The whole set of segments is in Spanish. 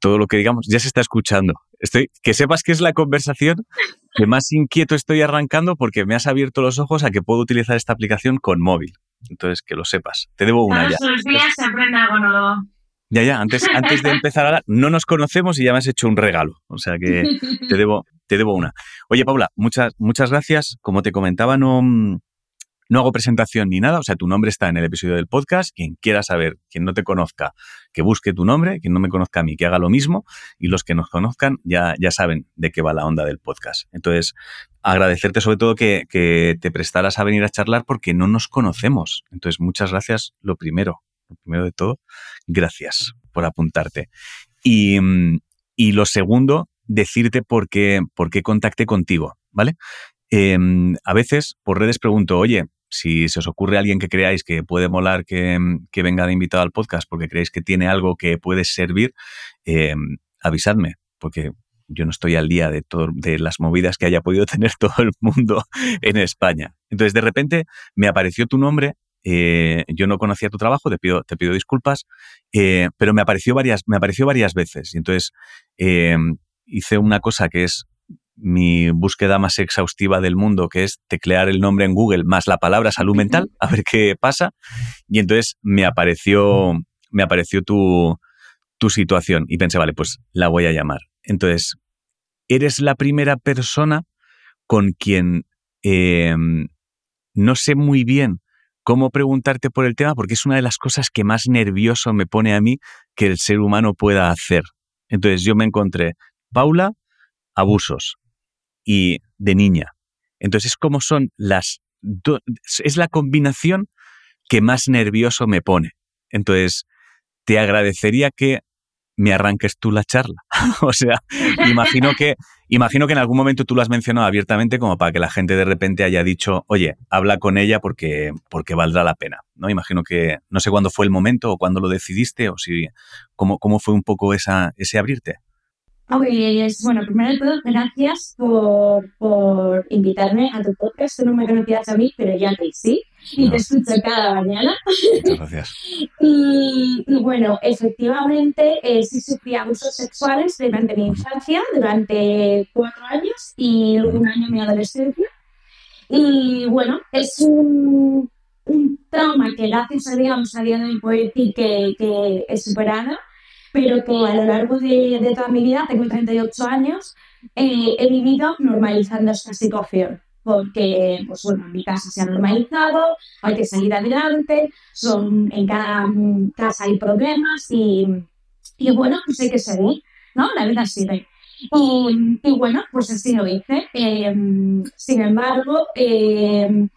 todo lo que digamos ya se está escuchando. Estoy, que sepas que es la conversación que más inquieto estoy arrancando porque me has abierto los ojos a que puedo utilizar esta aplicación con móvil. Entonces, que lo sepas. Te debo una ya. Todos los días se aprende algo nuevo. Ya, ya, antes, antes de empezar ahora, no nos conocemos y ya me has hecho un regalo. O sea que te debo, te debo una. Oye, Paula, muchas, muchas gracias. Como te comentaba, no, no hago presentación ni nada, o sea, tu nombre está en el episodio del podcast. Quien quiera saber, quien no te conozca, que busque tu nombre, quien no me conozca a mí, que haga lo mismo, y los que nos conozcan ya, ya saben de qué va la onda del podcast. Entonces, agradecerte sobre todo que, que te prestaras a venir a charlar porque no nos conocemos. Entonces, muchas gracias, lo primero, lo primero de todo, gracias por apuntarte. Y, y lo segundo, decirte por qué, por qué contacté contigo, ¿vale? Em, a veces por redes pregunto, oye, si se os ocurre alguien que creáis que puede molar que, que venga de invitado al podcast porque creéis que tiene algo que puede servir, eh, avisadme, porque yo no estoy al día de, todo, de las movidas que haya podido tener todo el mundo en España. Entonces, de repente, me apareció tu nombre. Eh, yo no conocía tu trabajo, te pido, te pido disculpas, eh, pero me apareció varias, me apareció varias veces. Y entonces hice una cosa que es mi búsqueda más exhaustiva del mundo, que es teclear el nombre en Google más la palabra salud mental, a ver qué pasa. Y entonces me apareció, me apareció tu, tu situación y pensé, vale, pues la voy a llamar. Entonces, eres la primera persona con quien eh, no sé muy bien cómo preguntarte por el tema, porque es una de las cosas que más nervioso me pone a mí que el ser humano pueda hacer. Entonces yo me encontré, Paula, abusos y de niña. Entonces, como son las es la combinación que más nervioso me pone. Entonces, te agradecería que me arranques tú la charla. o sea, imagino que, imagino que en algún momento tú lo has mencionado abiertamente como para que la gente de repente haya dicho, oye, habla con ella porque, porque valdrá la pena. ¿no? Imagino que, no sé cuándo fue el momento o cuándo lo decidiste o si, cómo, cómo fue un poco esa, ese abrirte. Pues, bueno, primero de todo, gracias por, por invitarme a tu podcast. Tú no me conocías a mí, pero ya te sí. Y te escucho cada mañana. Muchas gracias. y, y, bueno, efectivamente, eh, sí sufrí abusos sexuales durante mi infancia, durante cuatro años y un año en mi adolescencia. Y bueno, es un, un trauma que gracias a digamos, a día de hoy puedo decir que, que he superado pero que a lo largo de, de toda mi vida, tengo 38 años, eh, he vivido normalizando esta situación. Porque, pues bueno, en mi casa se ha normalizado, hay que salir adelante, son, en cada casa hay problemas y, y bueno, pues hay que seguir, ¿no? La vida sigue. Y, y bueno, pues así lo hice. Eh, sin embargo, eh,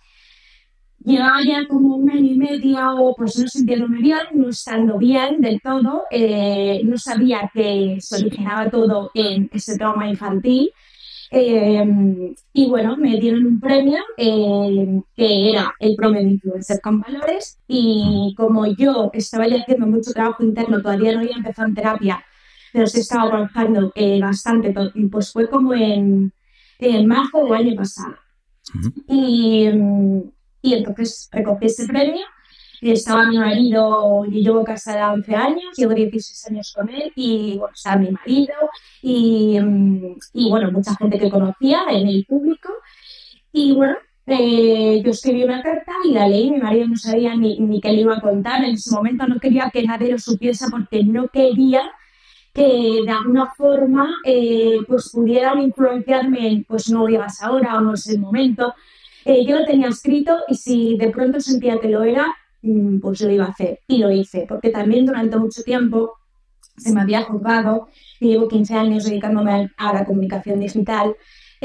llevaba ya como un año y medio, pues no sintiéndome bien, no estando bien del todo, eh, no sabía que se originaba todo en ese trauma infantil. Eh, y bueno, me dieron un premio eh, que era el promedio influencer con valores y como yo estaba ya haciendo mucho trabajo interno, todavía no había empezado en terapia, pero sí estaba trabajando bastante, pues fue como en, en marzo del año pasado. Uh -huh. Y y entonces recogí ese premio. Estaba mi marido, yo llevo casada 11 años, llevo 16 años con él, y bueno, estaba mi marido, y, y bueno, mucha gente que conocía en el público. Y bueno, eh, yo escribí una carta y la leí, mi marido no sabía ni, ni qué le iba a contar, en ese momento no quería que nadie lo supiese porque no quería que de alguna forma eh, pues pudieran influenciarme en pues no digas ahora o no es el momento, eh, yo lo tenía escrito y si de pronto sentía que lo era, mm, pues lo iba a hacer. Y lo hice, porque también durante mucho tiempo se me había juzgado, llevo 15 años dedicándome a la comunicación digital,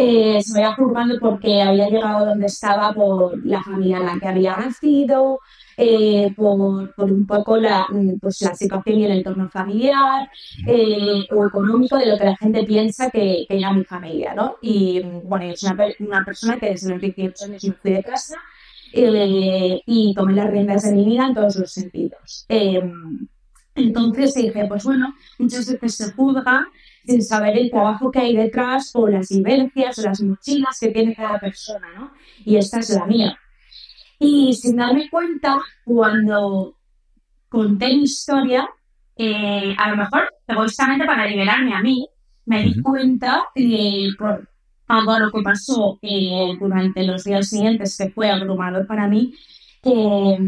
eh, se me había juzgado porque había llegado donde estaba por la familia en la que había nacido, eh, por, un poco la, pues, la situación y el entorno familiar eh, o económico de lo que la gente piensa que, que era mi familia, ¿no? Y bueno, es una, una persona que desde los 18 años me fui de casa eh, y tomé las riendas de mi vida en todos los sentidos. Em, entonces dije, pues bueno, muchas veces se juzga sin saber el trabajo que hay detrás o las vivencias o las mochilas que tiene cada persona, ¿no? Y esta es la mía. Y sin darme cuenta, cuando conté mi historia, eh, a lo mejor egoístamente para liberarme a mí, me di cuenta eh, por todo lo que pasó eh, durante los días siguientes, que fue abrumador para mí, que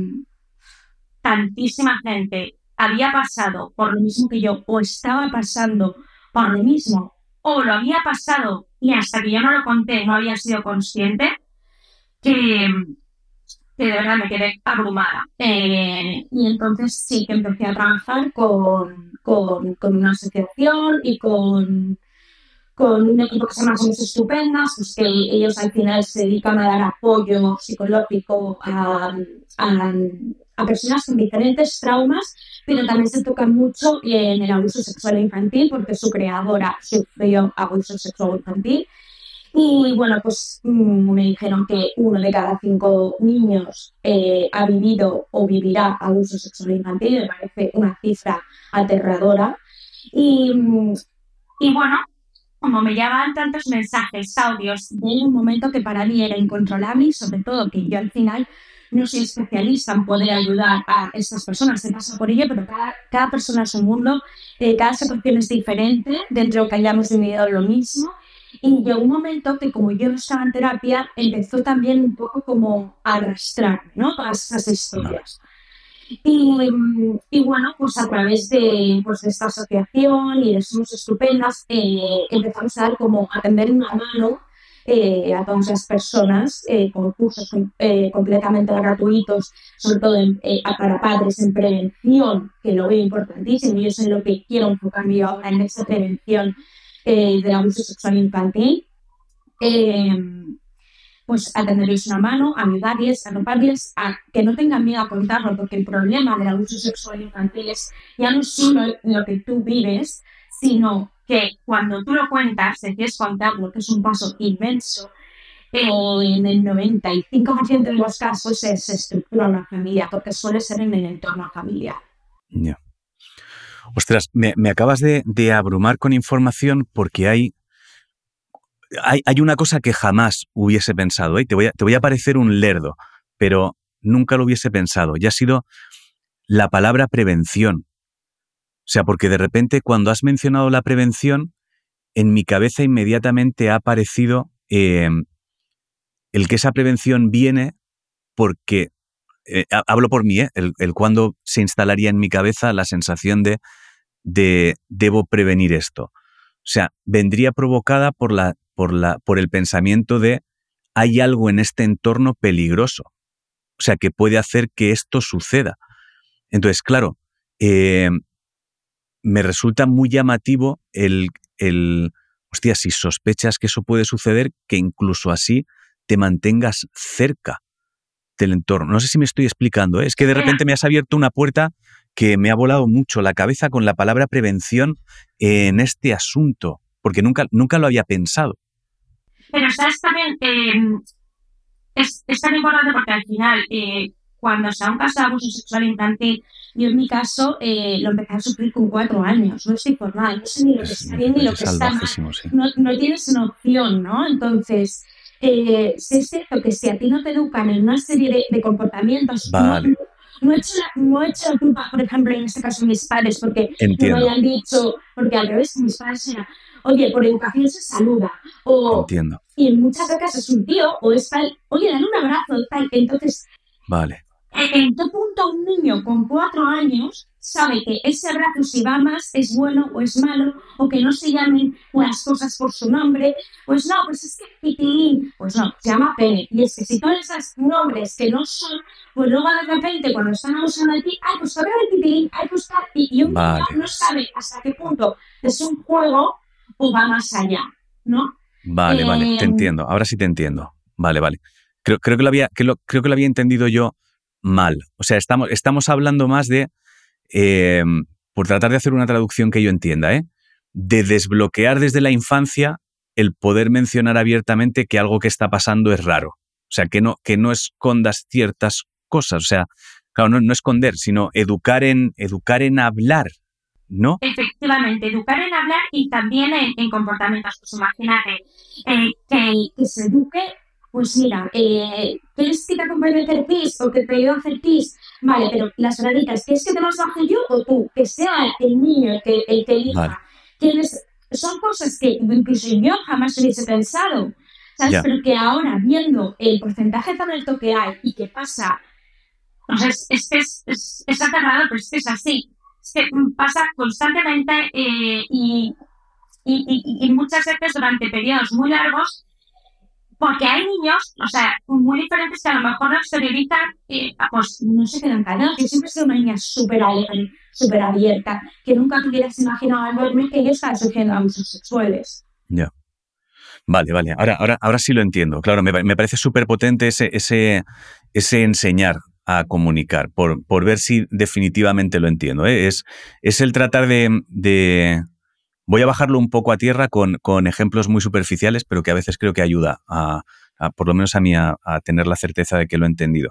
tantísima gente había pasado por lo mismo que yo, o estaba pasando por lo mismo, o lo había pasado y hasta que yo no lo conté no había sido consciente, que, que de verdad me quedé abrumada. Eh, y entonces sí que empecé a trabajar con, con, una asociación y con con un equipo que se llama Somos Estupendas, pues que ellos al final se dedican a dar apoyo psicológico a, a, personas con diferentes traumas, pero también se toca mucho en el abuso sexual infantil, porque su creadora sufrió abuso sexual infantil. Y bueno, pues mm, me dijeron que uno de cada cinco niños eh, ha vivido o vivirá abuso sexual infantil, me parece una cifra aterradora. Y, y bueno, como me llevaban tantos mensajes, audios, de un momento que para mí era incontrolable sobre todo que yo al final no soy especialista en poder ayudar a estas personas, se pasa por ello, pero cada, persona es un mundo, eh, cada situación es diferente, dentro de que hayamos vivido lo mismo. Y llegó un momento que como yo no estaba en terapia, empezó también un poco como a arrastrar, ¿no? Todas esas historias. Y, bueno, pues a través de, pues esta asociación y de Somos Estupendas, eh, empezamos a dar como atender una mano eh, a todas las personas eh, con cursos completamente gratuitos, sobre todo para padres en prevención, que lo veo importantísimo y eso es lo que quiero enfocarme yo ahora en esta prevención del abuso sexual infantil pues a tenerles una mano, a ayudarles, a romperles, a que no tengan miedo a contarlo, porque el problema del abuso sexual infantil es ya no solo lo que tú vives, sino que cuando tú lo cuentas, quieres contarlo, que es un paso inmenso, en el 95% de los casos se, estructura una familia, porque suele ser en el entorno familiar. Ostras, me, acabas de, abrumar con información porque hay hay, una cosa que jamás hubiese pensado, ¿eh? te, voy a, te voy a parecer un lerdo, pero nunca lo hubiese pensado, y ha sido la palabra prevención. O sea, porque de repente cuando has mencionado la prevención, en mi cabeza inmediatamente ha aparecido em, el que esa prevención viene porque, eh, hablo por mí, ¿eh? el, el, cuando se instalaría en mi cabeza la sensación de, de debo prevenir esto. O sea, vendría provocada por la por, la, por el pensamiento de hay algo en este entorno peligroso. O sea, que puede hacer que esto suceda. Entonces, claro, eh, me resulta muy llamativo el, el, hostia, si sospechas que eso puede suceder, que incluso así te mantengas cerca del entorno. No sé si me estoy explicando, ¿eh? es que de repente me has abierto una puerta que me ha volado mucho la cabeza con la palabra prevención en este asunto, porque nunca, nunca lo había pensado. Pero sabes también, eh, es, es, tan importante porque al final, eh, cuando se ha un caso de abuso sexual infantil, yo en mi caso eh, lo empecé a sufrir con cuatro años, no estoy formal, no sé ni lo que está bien ni lo que está mal, no, no, tienes una opción, ¿no? Entonces, eh, es cierto que si a ti no te educan en una serie de, comportamientos, vale. no, he hecho la, no he hecho la culpa, por ejemplo, en este caso mis padres, porque Entiendo. me hayan dicho, porque al revés, mis padres eran oye, por educación se saluda. O, Entiendo. Y en muchas ocasiones es un tío o es tal, oye, dale un abrazo, tal. Entonces, vale. ¿en qué punto un niño con cuatro años sabe que ese abrazo, si va más, es bueno o es malo, o que no se llamen las cosas por su nombre? Pues no, pues es que pitilín, pues no, se llama pene. Y es que si todos esos nombres que no son, pues luego de repente cuando están abusando de ti, ay, pues toca el pitilín, ay, pues tal, y, un niño no sabe hasta qué punto es un juego o va más allá, ¿no? Vale, vale, te em, entiendo. Ahora sí te entiendo. Vale, vale. Creo, creo, que, lo había, que lo, creo que lo había entendido yo mal. O sea, estamos, estamos hablando más de, em, por tratar de hacer una traducción que yo entienda, ¿eh? de desbloquear desde la infancia el poder mencionar abiertamente que algo que está pasando es raro. O sea, que no, que no escondas ciertas cosas. O sea, claro, no, no esconder, sino educar en, educar en hablar ¿no? Efectivamente, educar en hablar y también en, comportamientos. Pues imagínate eh, que, que, se eduque pues mira, eh, ¿quieres que te acompañe a hacer pis o que te ayude a hacer pis? Vale, pero las horaditas, ¿quieres que te las baje yo o tú? Que sea el niño el que, el que elija. son cosas que incluso yo jamás hubiese pensado. ¿Sabes? Pero que ahora, viendo el porcentaje tan alto que hay y que pasa, o sea, es, es, es, es, es aterrador, pero es que es así. Es que pasa constantemente eh, y, y, y, muchas veces durante periodos muy largos porque hay niños, o sea, muy diferentes que a lo mejor no exteriorizan, eh, pues no se quedan callados. Yo siempre he sido una niña súper alegre, súper abierta, que nunca te hubieras imaginado al verme que yo estaba sufriendo abusos sexuales. Ya. Vale, vale. Ahora, ahora, ahora sí lo entiendo. Claro, me, me parece súper potente ese, ese, ese enseñar a comunicar, por, por ver si definitivamente lo entiendo. ¿eh? Es, es el tratar de, de Voy a bajarlo un poco a tierra con, con ejemplos muy superficiales, pero que a veces creo que ayuda a, por lo menos a mí, a, tener la certeza de que lo he entendido.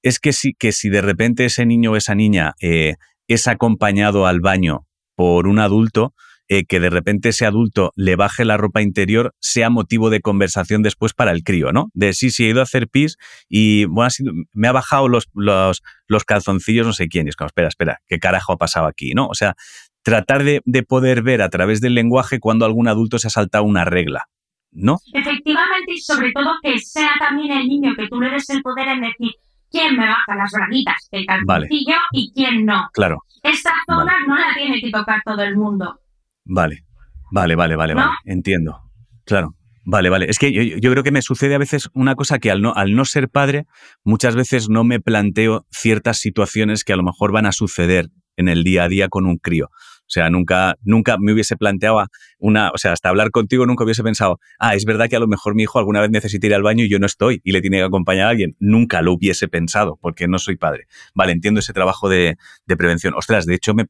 Es que si, que si de repente ese niño o esa niña eh, es acompañado al baño por un adulto, eh, que de repente ese adulto le baje la ropa interior sea motivo de conversación después para el crío, ¿no? De sí, sí, he ido a hacer pis y bueno, me ha bajado los, los, los calzoncillos no sé quién. Y es como, espera, espera, ¿qué carajo ha pasado aquí? ¿no? O sea, tratar de, poder ver a través del lenguaje cuando algún adulto se ha saltado una regla, ¿no? Efectivamente, y sobre todo que sea también el niño que tú le des el poder en decir quién me baja las braguitas del calzoncillo y quién no. Claro. Esta zona no la tiene que tocar todo el mundo. Vale, vale, vale, vale, vale. Entiendo. Claro. Vale, vale. Es que yo, creo que me sucede a veces una cosa que al no, al no ser padre, muchas veces no me planteo ciertas situaciones que a lo mejor van a suceder en el día a día con un crío. O sea, nunca, nunca me hubiese planteado una, o sea, hasta hablar contigo nunca hubiese pensado, ah, es verdad que a lo mejor mi hijo alguna vez necesita ir al baño y yo no estoy y le tiene que acompañar a alguien. Nunca lo hubiese pensado porque no soy padre. Vale, entiendo ese trabajo de, prevención. Ostras, de hecho, me,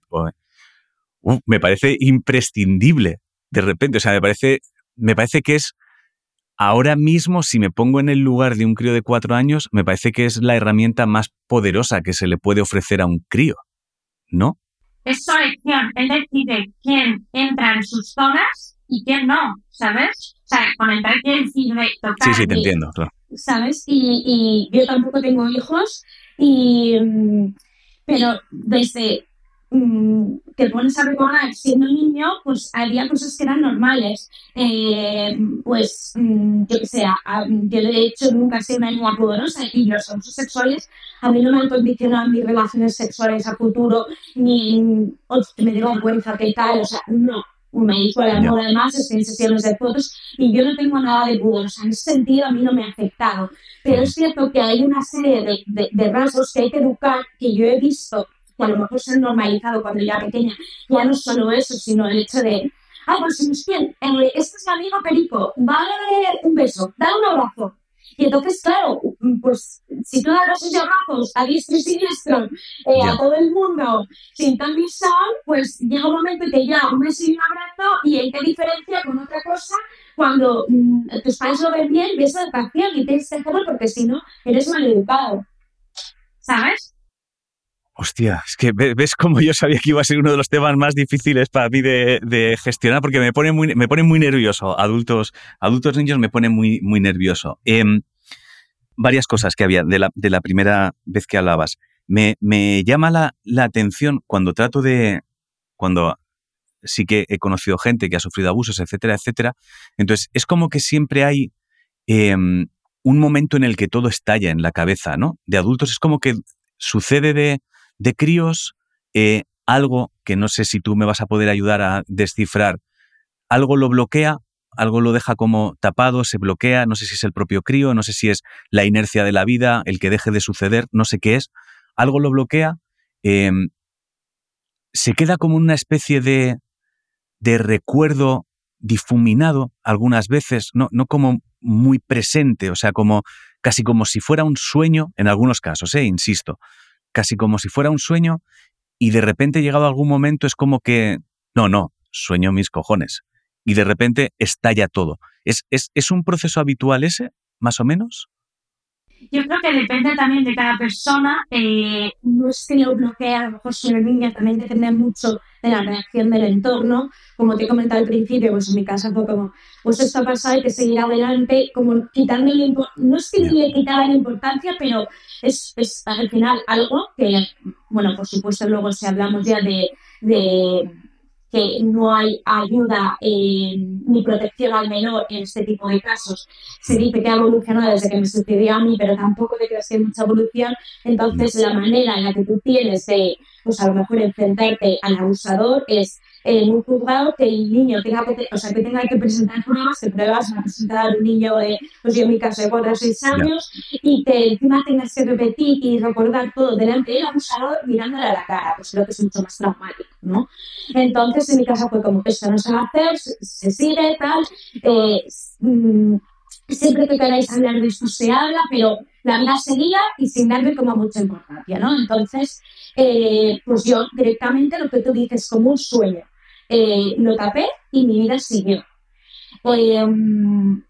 me parece imprescindible de repente. O sea, me parece, me parece que es ahora mismo, si me pongo en el lugar de un crío de cuatro años, me parece que es la herramienta más poderosa que se le puede ofrecer a un crío. ¿No? Es su elección. Él decide quién entra en sus zonas y quién no, ¿sabes? O sea, con entrar quién decide tocar. Sí, sí, te entiendo, claro. ¿Sabes? Y, y yo tampoco tengo hijos, y, mm, pero desde te pones a recordar siendo niño, pues había cosas que eran normales. Eh, pues, mm, yo que sé, yo de hecho nunca he sido una niña poderosa y los abusos sexuales a mí no me han condicionado mis relaciones sexuales a futuro, ni me dio vergüenza que tal, o sea, no. Me hizo el amor, además, estoy en sesiones de fotos y yo no tengo nada de pudor. O sea, en ese sentido a mí no me ha afectado. Pero es cierto que hay una serie de, de, de rasgos que hay que educar que yo he visto que a lo mejor se han normalizado cuando ya pequeña. Ya no solo eso, sino el hecho de, ah, pues bien, este es mi amigo Perico, va a darle un beso, dale un abrazo. Y entonces, claro, pues si tú das esos abrazos a diestro y siniestro eh, a todo el mundo sin tan visión, pues llega un momento que ya un beso y un abrazo y hay que diferencia con otra cosa cuando mm, tus padres lo ven bien, ves educación y tienes que hacerlo porque si no, eres mal educado. ¿Sabes? Hostia, es que ves como yo sabía que iba a ser uno de los temas más difíciles para mí de, gestionar porque me pone muy, me pone muy nervioso. Adultos, adultos niños me pone muy, muy nervioso. Em, varias cosas que había de la, de la primera vez que hablabas. Me, me llama la, la, atención cuando trato de, cuando sí que he conocido gente que ha sufrido abusos, etcétera, etcétera. Entonces, es como que siempre hay em, un momento en el que todo estalla en la cabeza, ¿no? De adultos es como que sucede de de críos, eh, algo que no sé si tú me vas a poder ayudar a descifrar, algo lo bloquea, algo lo deja como tapado, se bloquea, no sé si es el propio crío, no sé si es la inercia de la vida, el que deje de suceder, no sé qué es, algo lo bloquea, em, se queda como una especie de, de recuerdo difuminado algunas veces, no, no como muy presente, o sea, como casi como si fuera un sueño en algunos casos, eh, insisto, casi como si fuera un sueño y de repente llegado algún momento es como que, no, no, sueño mis cojones. Y de repente estalla todo. ¿Es, es, un proceso habitual ese, más o menos? Yo creo que depende también de cada persona. Eh, no es que lo bloquee, a lo mejor si una niña también depende mucho de la reacción del entorno. Como te he comentado al principio, pues en mi casa fue como, pues esto ha pasado, hay que seguir adelante, como quitarle, no es que le quitara la importancia, pero es, es, al final algo que, bueno, por supuesto luego si hablamos ya de que no hay ayuda ni protección al menor en este tipo de casos. Se dice que ha evolucionado desde que me sucedió a mí, pero tampoco creas que hay mucha evolución. Entonces, la manera en la que tú tienes de, pues a lo mejor, enfrentarte al abusador es en un juzgado que el niño tenga que, o sea, que tenga que presentar pruebas, que pruebas van a presentar un niño de, pues yo en mi caso, de 4 o 6 años, y que encima tengas que repetir y recordar todo delante del abusador mirándole a la cara, pues creo que es mucho más traumático, ¿no? Entonces, en mi casa fue como, esto no se va a hacer, se, sigue, tal, eh, mm, siempre que queráis hablar de esto se habla, pero la vida seguía y sin darme como mucha importancia, ¿no? Entonces, eh, pues yo directamente lo que tú dices como un sueño, eh, lo tapé y mi vida siguió. Em,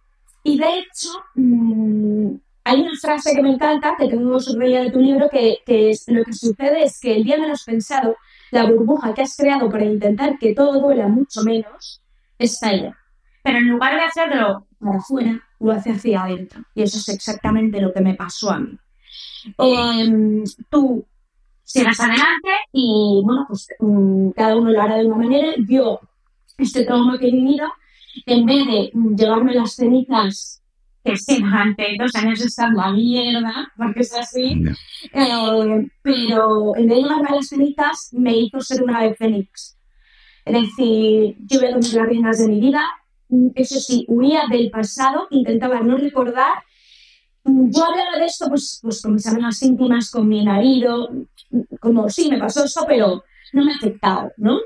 y de hecho, mm, hay una frase que me encanta, que tengo subrayada de tu libro, que, que es, lo que sucede es que el día menos pensado, la burbuja que has creado para intentar que todo duela mucho menos, estalla. Pero en lugar de hacerlo para afuera, lo hace hacia adentro. Y eso es exactamente lo que me pasó a mí. Em, tú sigas adelante y, bueno, pues mm, cada uno lo hará de una manera. Yo, este trauma que he vivido, en vez de llevarme las cenizas que sí, durante dos años está la mierda, porque es así, eh, pero en vez de llevarme las cenizas, me hizo ser una de fénix. Es decir, yo voy a tomar las riendas de mi vida, eso sí, huía del pasado, intentaba no recordar. Yo hablaba de esto pues, pues con mis amigas íntimas, con mi marido, como sí, me pasó esto, pero no me afectaba, ¿no?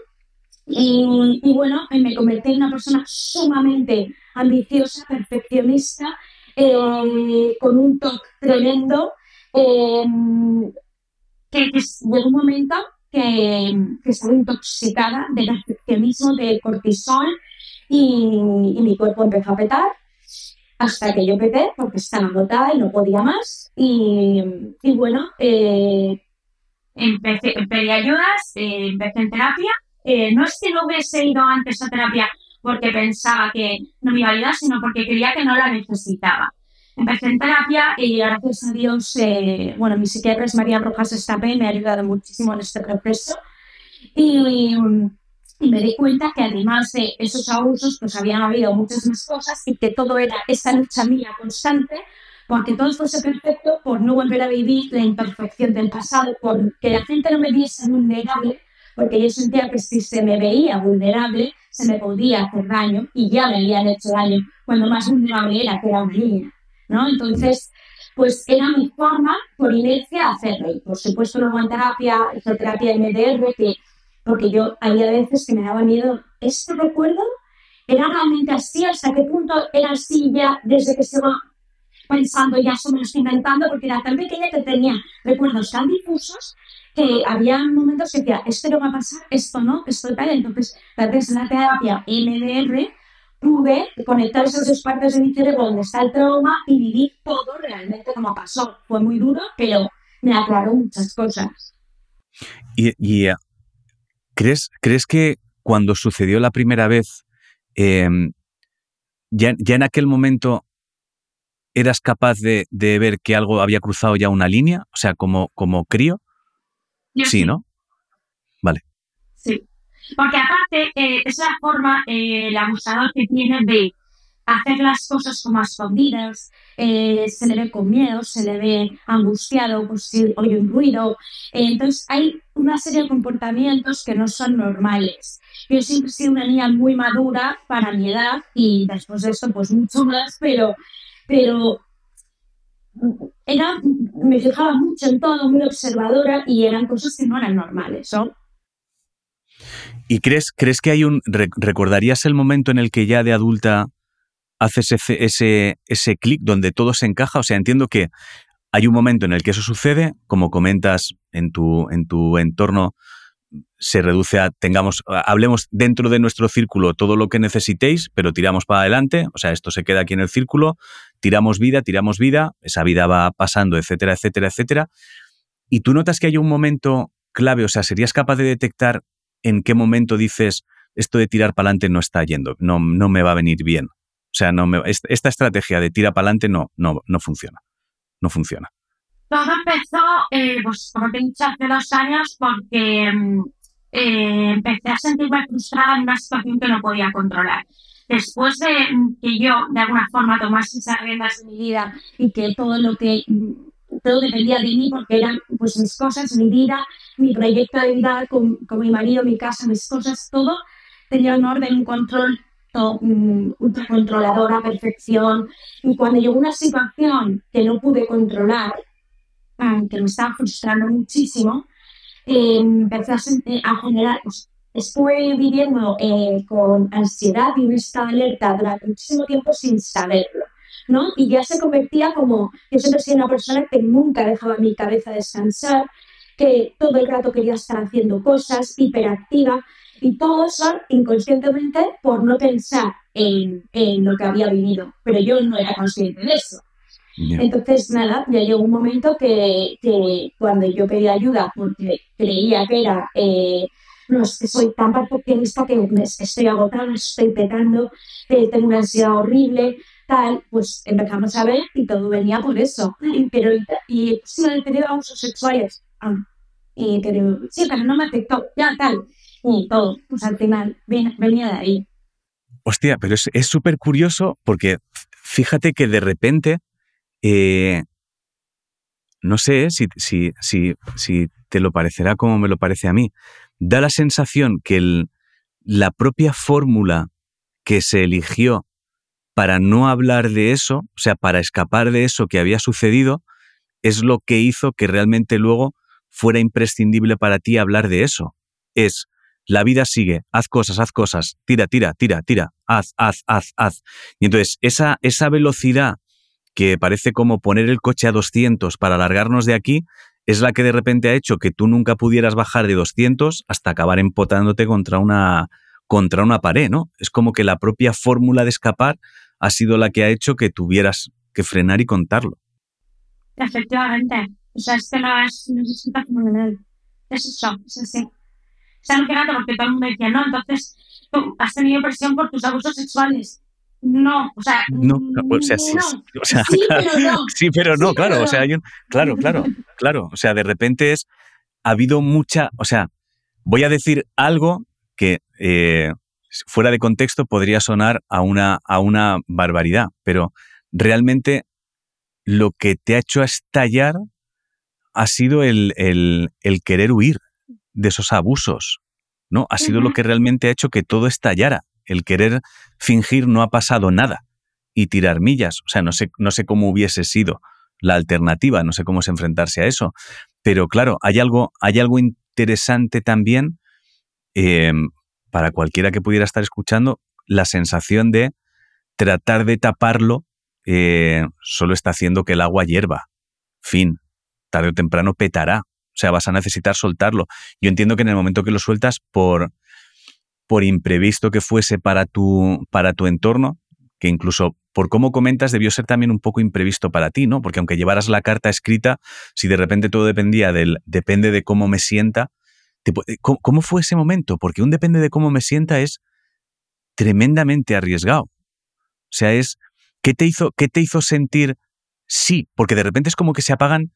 Y, y, bueno, me convertí en una persona sumamente ambiciosa, perfeccionista, eh, con un toque tremendo, eh, que, llegó un momento que, que estaba intoxicada de perfeccionismo, de cortisol, y, mi cuerpo empezó a petar hasta que yo peté porque estaba agotada y no podía más. Y, bueno, eh, empecé, pedí ayudas, eh, empecé en terapia. Eh, no es que no hubiese ido antes a terapia porque pensaba que no me iba a ayudar, sino porque creía que no la necesitaba. Empecé en terapia y gracias a Dios, bueno, mi psiquiatra es María Rojas Estape, me ha ayudado muchísimo en este proceso. Y, y me di cuenta que además de esos abusos, pues habían habido muchas más cosas y que todo era esa lucha mía constante porque todo fuese perfecto, por no volver a vivir la imperfección del pasado, por que la gente no me viese vulnerable, porque yo sentía que si se me veía vulnerable, se me podía hacer daño y ya me habían hecho daño cuando más vulnerable era que era una niña, ¿no? Entonces, pues era mi forma, por inercia, hacerlo. Y por supuesto, luego en terapia, hizo terapia MDR, que porque yo había veces que me daba miedo, ¿este recuerdo era realmente así? ¿Hasta qué punto era así ya desde que se va pensando, ya se me lo estoy inventando? Porque era tan pequeña que tenía recuerdos tan difusos que había momentos que decía, esto no va a pasar, esto no, esto tal. Entonces, gracias a la terapia MDR, pude conectar esas dos partes de mi cerebro donde está el trauma y vivir todo realmente como pasó. Fue muy duro, pero me aclaró muchas cosas. Y, y ¿Crees, ¿Crees que cuando sucedió la primera vez, em, ya, en aquel momento eras capaz de, ver que algo había cruzado ya una línea? O sea, como, como crío. sí, ¿no? Vale. Sí. Porque aparte, eh, es la forma, eh, el abusador que tiene de hacer las cosas como a escondidas, eh, se le ve con miedo, se le ve angustiado, pues si oye un ruido. entonces hay una serie de comportamientos que no son normales. Yo siempre he sido una niña muy madura para mi edad y después de esto pues mucho más, pero, pero era, me fijaba mucho en todo, muy observadora y eran cosas que no eran normales. ¿Y crees, crees que hay un... ¿Recordarías el momento en el que ya de adulta haces ese, ese, ese clic donde todo se encaja. O sea, entiendo que hay un momento en el que eso sucede, como comentas en tu, en tu entorno, se reduce a tengamos, hablemos dentro de nuestro círculo todo lo que necesitéis, pero tiramos para adelante, o sea, esto se queda aquí en el círculo, tiramos vida, tiramos vida, esa vida va pasando, etcétera, etcétera, etcétera. Y tú notas que hay un momento clave, o sea, ¿serías capaz de detectar en qué momento dices esto de tirar para adelante no está yendo, no, no me va a venir bien? O sea, no me, esta estrategia de tira para adelante no, no, no funciona, no funciona. Todo empezó, eh, pues como te he dicho, hace dos años porque mm, eh, empecé a sentirme frustrada en una situación que no podía controlar. Después de mm, que yo, de alguna forma, tomase esas riendas de mi vida y que todo lo que mm, todo dependía de mí porque eran pues mis cosas, mi vida, mi proyecto de vida con, con mi marido, mi casa, mis cosas, todo tenía un orden, un control un controlador a perfección. Y cuando llegó una situación que no pude controlar, que me estaba frustrando muchísimo, eh, empecé a, generar, pues, estuve viviendo eh, con ansiedad y un estado alerta durante muchísimo tiempo sin saberlo. ¿no? Y ya se convertía como, yo siempre sido una persona que nunca dejaba mi cabeza descansar, que todo el rato quería estar haciendo cosas, hiperactiva, y todo eso inconscientemente por no pensar en, en, lo que había vivido, pero yo no era consciente de eso. Entonces, nada, ya llegó un momento que, que, cuando yo pedí ayuda, porque creía que era, eh, no, es que soy tan perfeccionista que estoy agotada, estoy pecando, eh, tengo una ansiedad horrible, tal, pues empezamos a ver y todo venía por eso. Pero, y sí, he tenido abusos sexuales, ah, y, pero, sí, pero no me afectó, ya tal, y todo, pues al final venía de ahí. Hostia, pero es súper curioso porque fíjate que de repente eh, no sé si, si, si, si, te lo parecerá como me lo parece a mí. Da la sensación que la propia fórmula que se eligió para no hablar de eso, o sea, para escapar de eso que había sucedido, es lo que hizo que realmente luego fuera imprescindible para ti hablar de eso. Es, la vida sigue, haz cosas, haz cosas, tira, tira, tira, tira, haz, haz, haz, haz. Y entonces esa, esa velocidad que parece como poner el coche a 200 para alargarnos de aquí, es la que de repente ha hecho que tú nunca pudieras bajar de 200 hasta acabar empotándote contra una, contra una pared, ¿no? Es como que la propia fórmula de escapar ha sido la que ha hecho que tuvieras que frenar y contarlo. Efectivamente. Es es, eso. Se han porque todo el mundo decía, no, entonces tú has tenido presión por tus abusos sexuales. No, o sea, no, o sea, sí, o sea, sí, pero no. Sí, pero no, claro, o sea, hay un, claro, claro, claro, o sea, de repente es, ha habido mucha, o sea, voy a decir algo que eh, fuera de contexto podría sonar a una, a una barbaridad, pero realmente lo que te ha hecho estallar ha sido el, el, el querer huir de esos abusos, ¿no? Ha sido lo que realmente ha hecho que todo estallara el querer fingir no ha pasado nada y tirar millas. O sea, no sé, no sé cómo hubiese sido la alternativa, no sé cómo es enfrentarse a eso. Pero claro, hay algo, hay algo interesante también em, para cualquiera que pudiera estar escuchando, la sensación de tratar de taparlo eh, solo está haciendo que el agua hierva. Fin. Tarde o temprano petará. O sea, vas a necesitar soltarlo. Yo entiendo que en el momento que lo sueltas, por, por imprevisto que fuese para tu, para tu entorno, que incluso por cómo comentas debió ser también un poco imprevisto para ti, ¿no? Porque aunque llevaras la carta escrita, si de repente todo dependía del depende de cómo me sienta, ¿cómo, fue ese momento? Porque un depende de cómo me sienta es tremendamente arriesgado. O sea, es ¿qué te hizo, qué te hizo sentir sí? Porque de repente es como que se apagan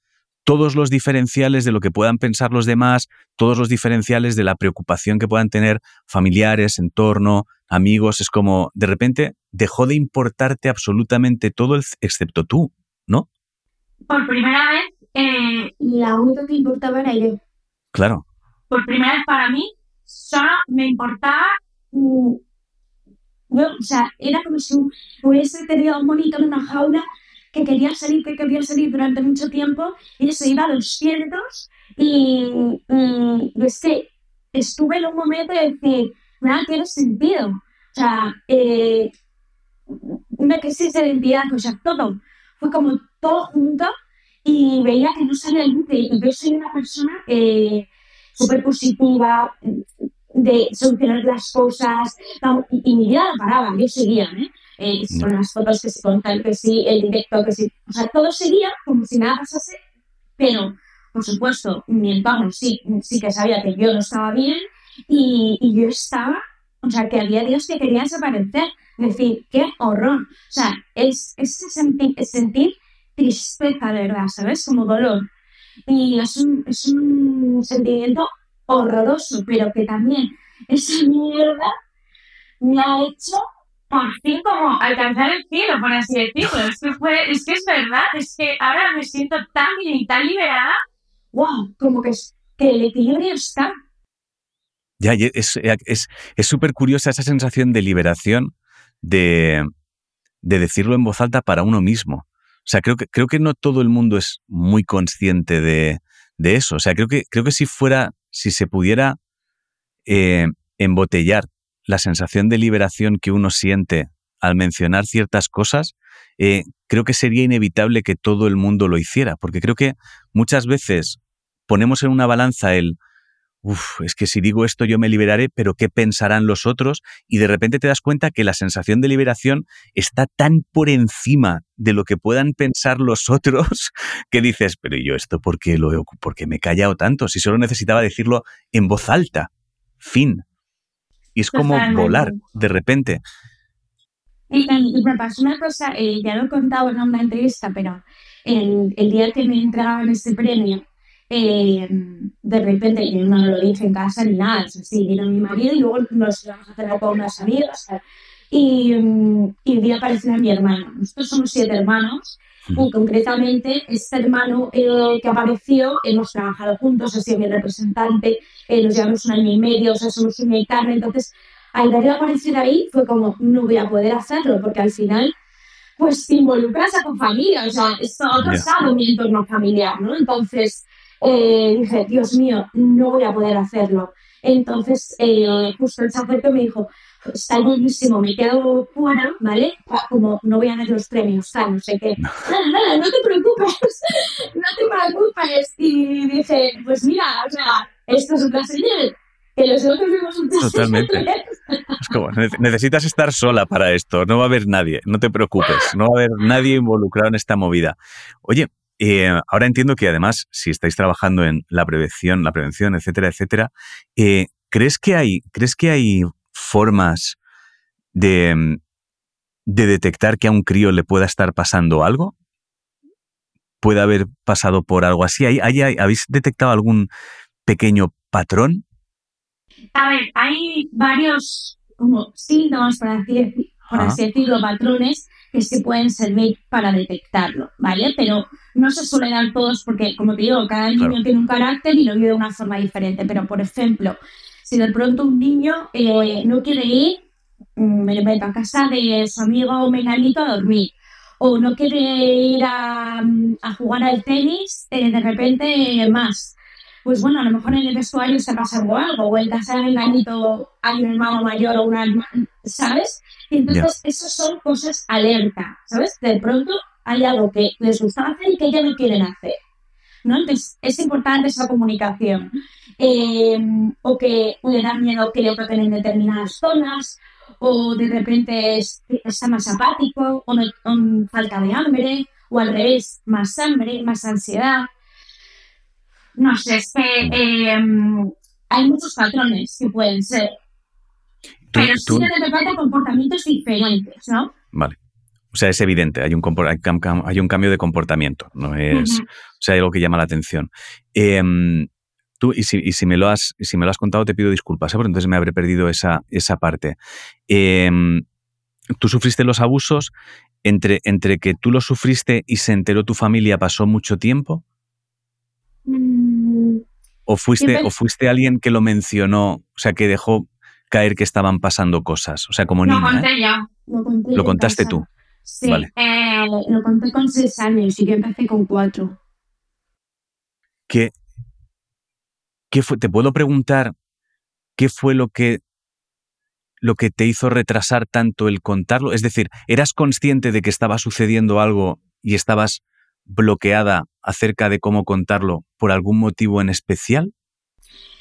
todos los diferenciales de lo que puedan pensar los demás, todos los diferenciales de la preocupación que puedan tener familiares, entorno, amigos, es como de repente dejó de importarte absolutamente todo excepto tú, ¿no? Por primera vez, eh, la única que importaba era yo. Claro. Por primera vez para mí, solo me importaba mm, o sea, era como si hubiese tenido un en una jaula que quería salir, que quería salir durante mucho tiempo y se iba a los ciertos y, es que estuve en un momento de decir, nada tiene sentido. O sea, eh, una crisis de identidad, o sea, todo. Fue como todo junto y veía que no salía el límite. Y yo soy una persona que súper positiva, de solucionar las cosas, y, mi vida no paraba, yo seguía, ¿eh? Eh con las fotos que se contan, que sí, el directo, que sí, o sea, todo seguía como si nada pasase, pero, por supuesto, mi entorno sí, sí que sabía que yo no estaba bien y, y yo estaba, o sea, que había días que quería desaparecer, es decir, qué horror, o sea, es, ese sentir, sentir tristeza, de verdad, ¿sabes? Como dolor. Y es un, es un sentimiento horroroso, pero que también esa mierda me ha hecho por fin como alcanzar el cielo, por así decirlo. Es que, fue, es, que es verdad, es que ahora me siento tan bien y tan liberada, wow, como que, que el equilibrio está. Ya, es súper es, curiosa esa sensación de liberación de, de decirlo en voz alta para uno mismo. O sea, creo que, creo que no todo el mundo es muy consciente de, de eso. O sea, creo que, creo que si fuera, si se pudiera eh, embotellar la sensación de liberación que uno siente al mencionar ciertas cosas, eh, creo que sería inevitable que todo el mundo lo hiciera, porque creo que muchas veces ponemos en una balanza el Uf, es que si digo esto yo me liberaré, pero ¿qué pensarán los otros? Y de repente te das cuenta que la sensación de liberación está tan por encima de lo que puedan pensar los otros que dices, pero yo esto por qué, lo, por qué me he callado tanto? Si solo necesitaba decirlo en voz alta. Fin. Y es como volar de repente. Y, me pasó una cosa, eh, ya lo he contado en una entrevista, pero el, el día que me entregaban este premio, eh, de repente, yo no lo dije en casa ni nada, así, vino mi marido y luego nos íbamos a hacer con unas amigas. Y, y un día apareció mi hermano. Nosotros somos siete hermanos y concretamente este hermano eh, que apareció, hemos trabajado juntos, ha sido mi representante, eh, nos llevamos un año y medio, o sea, somos una y carne. Entonces, al verlo aparecer ahí, fue como, no voy a poder hacerlo, porque al final, pues te involucras a tu familia, o sea, esto otro yeah. mi entorno familiar, ¿no? Entonces, eh, dije, Dios mío, no voy a poder hacerlo. Entonces, eh, justo el sacerdote me dijo, está buenísimo, me quedo fuera, ¿vale? Como no voy a ver los premios, tal, no sé qué. Nada, nada, no te preocupes, no te preocupes. Y dije, pues mira, o sea, esto es un señal. Que los otros vimos un Totalmente. Es como, necesitas estar sola para esto, no va a haber nadie, no te preocupes, no va a haber nadie involucrado en esta movida. Oye, eh, ahora entiendo que además, si estáis trabajando en la prevención, la prevención, etcétera, etcétera, eh, ¿crees, que hay, ¿crees que hay formas de, de detectar que a un crío le pueda estar pasando algo? ¿Puede haber pasado por algo así? habéis detectado algún pequeño patrón? A ver, hay varios como síntomas, así, por así decirlo, patrones que se pueden servir para detectarlo, ¿vale? Pero no se suelen dar todos porque, como te digo, cada niño tiene un carácter y lo vive de una forma diferente. Pero, por ejemplo, si de pronto un niño eh, no quiere ir, mm, me meto a casa de su amigo o menganito a dormir, o no quiere ir a, a jugar al tenis, eh, de repente más. Pues bueno, a lo mejor en el vestuario se pasa algo, o en casa del menganito hay un hermano mayor o una hermana, ¿sabes? Y entonces, eso son cosas alerta, ¿sabes? De pronto hay algo que les gusta hacer y que ya no quieren hacer. ¿No? Entonces, es importante esa comunicación. Eh, o que le da miedo que le toquen en determinadas zonas, o de repente está más apático, o, no, falta de hambre, o al revés, más hambre, más ansiedad. No sé, es que eh, hay muchos patrones que pueden ser. Pero sí que de repente comportamientos diferentes, ¿no? Vale. O sea, es evidente, hay un, hay un cambio de comportamiento, no es, o sea, hay algo que llama la atención. Em, tú, y si, me lo has, si me lo has contado, te pido disculpas, ¿eh? porque entonces me habré perdido esa, esa parte. Em, tú sufriste los abusos, entre, entre que tú los sufriste y se enteró tu familia, ¿pasó mucho tiempo? Mm, ¿O fuiste, ¿O fuiste alguien que lo mencionó, o sea, que dejó caer que estaban pasando cosas? O sea, como niña. Lo conté ya. Lo, contaste tú. Sí, eh, lo conté con seis años y yo empecé con cuatro. ¿Qué, qué fue? ¿Te puedo preguntar qué fue lo que, lo que te hizo retrasar tanto el contarlo? Es decir, ¿eras consciente de que estaba sucediendo algo y estabas bloqueada acerca de cómo contarlo por algún motivo en especial?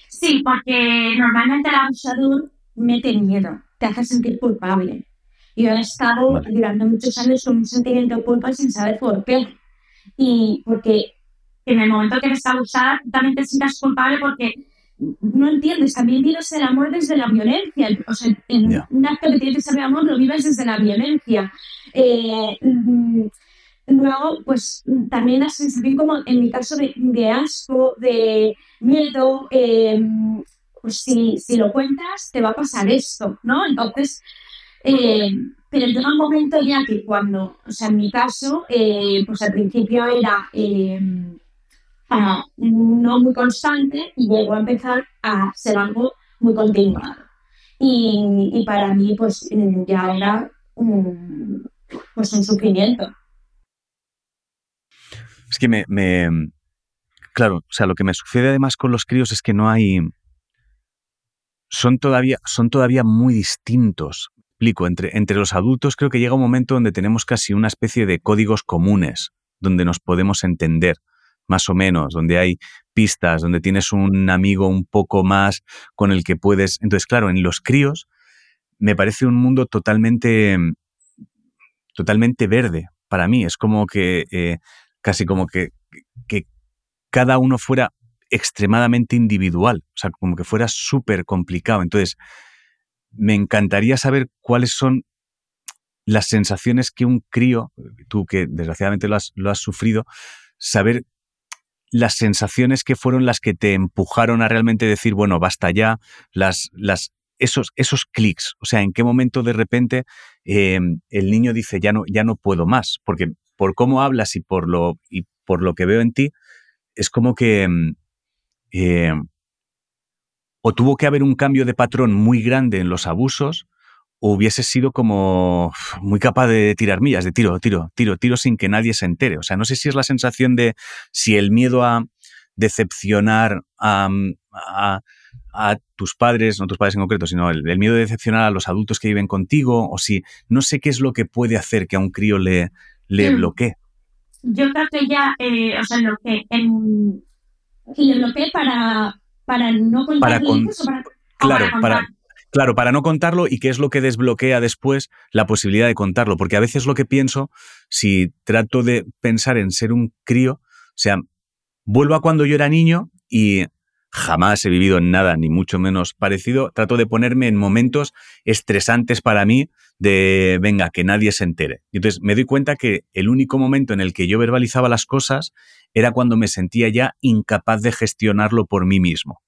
Sí, porque normalmente el abusador mete miedo, te hace sentir culpable. Yo he estado durante muchos años con un sentimiento de culpa sin saber por qué. Y porque en el momento que eres abusada también te sientas culpable porque no entiendes, también vives el amor desde la violencia. O sea, en un acto que tienes que saber amor lo vives desde la violencia. Eh, mm, luego, pues también la sensación como en mi caso de, asco, de miedo, eh, pues si, si, lo cuentas te va a pasar esto, ¿no? Entonces, eh, pero llega un momento ya que cuando, o sea, en mi caso, pues al principio era no muy constante y llegó a empezar a ser algo muy continuado. Y, para mí, pues ya era un, pues, un sufrimiento. Es que me, Claro, o sea, lo que me sucede además con los críos es que no hay. Son todavía, son todavía muy distintos. Explico, entre, entre los adultos creo que llega un momento donde tenemos casi una especie de códigos comunes, donde nos podemos entender más o menos, donde hay pistas, donde tienes un amigo un poco más con el que puedes. Entonces, claro, en los críos me parece un mundo totalmente, totalmente verde para mí. Es como que, eh, casi como que, que cada uno fuera extremadamente individual, o sea, como que fuera súper complicado. Entonces, me encantaría saber cuáles son las sensaciones que un crío, tú que desgraciadamente lo has, lo has sufrido, saber las sensaciones que fueron las que te empujaron a realmente decir, bueno, basta ya, las, esos clics, o sea, en qué momento de repente eh, el niño dice, ya no, ya no puedo más, porque por cómo hablas y por lo, y por lo que veo en ti, es como que mm, eh, o tuvo que haber un cambio de patrón muy grande en los abusos, hubiese sido como muy capaz de tirar millas, de tiro, tiro, tiro, tiro sin que nadie se entere. O sea, no sé si es la sensación de si el miedo a decepcionar a, tus padres, no tus padres en concreto, sino el, miedo de decepcionar a los adultos que viven contigo, o si no sé qué es lo que puede hacer que a un crío le, le mm. bloquee. Yo creo que ya, eh, o sea, lo que, en, le bloquee para, para no contar para, Claro, para, Claro, para no contarlo y qué es lo que desbloquea después la posibilidad de contarlo, porque a veces lo que pienso, si trato de pensar en ser un crío, o sea, vuelvo a cuando yo era niño y jamás he vivido en nada, ni mucho menos parecido, trato de ponerme en momentos estresantes para mí de, venga, que nadie se entere. Y entonces me doy cuenta que el único momento en el que yo verbalizaba las cosas era cuando me sentía ya incapaz de gestionarlo por mí mismo.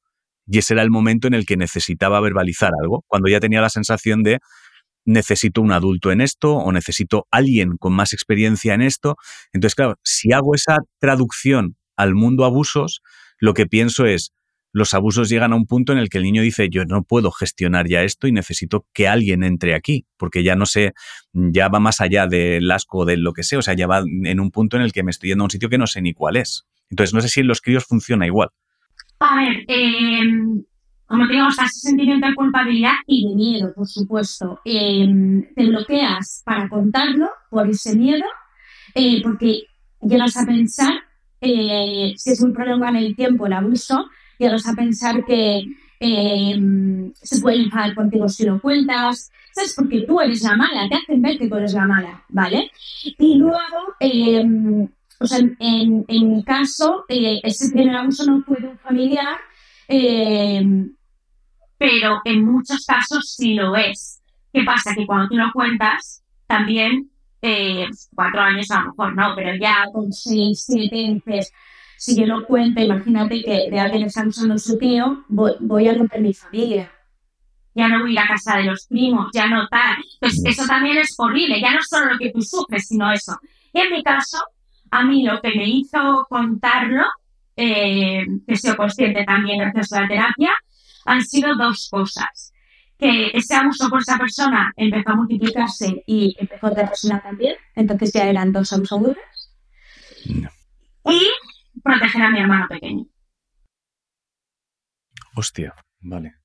Y ese era el momento en el que necesitaba verbalizar algo, cuando ya tenía la sensación de necesito un adulto en esto o necesito alguien con más experiencia en esto. Entonces, claro, si hago esa traducción al mundo abusos, lo que pienso es, los abusos llegan a un punto en el que el niño dice, yo no puedo gestionar ya esto y necesito que alguien entre aquí, porque ya no sé, ya va más allá del asco o de lo que sea, o sea, ya va en un punto en el que me estoy yendo a un sitio que no sé ni cuál es. Entonces, no sé si en los críos funciona igual. A ver, em, como te digo, ese sentimiento de culpabilidad y de miedo, por supuesto. Em, te bloqueas para contarlo por ese miedo, eh, porque llegas a pensar, eh, si es muy prolongado en el tiempo el abuso, llegas a pensar que em, se puede enfadar contigo si lo cuentas, ¿sabes? Porque tú eres la mala, te hacen ver que tú eres la mala, ¿vale? Y luego o sea, en, en mi caso, eh, ese primer abuso no fue de un familiar, eh, pero en muchos casos sí lo es. ¿Qué pasa? Que cuando tú lo cuentas, también, eh, cuatro años a lo mejor no, pero ya con seis, siete, pues, si yo lo cuento, imagínate que de alguien está abusando su tío, voy, voy a romper mi familia ya no voy a ir a casa de los primos, ya no tal. Pues eso también es horrible, ya no solo lo que tú sufres, sino eso. Y en mi caso, a mí lo que me hizo contarlo, eh, que he sido consciente también gracias a la terapia, han sido dos cosas. Que ese abuso por esa persona empezó a multiplicarse y empezó otra persona también, entonces ya eran dos abusadores. Y proteger a mi hermano pequeño. Hostia, vale.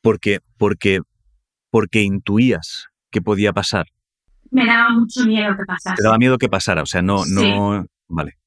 Porque, porque, porque intuías que podía pasar me daba mucho miedo que pasara. Te daba miedo que pasara, o sea, no, no, vale.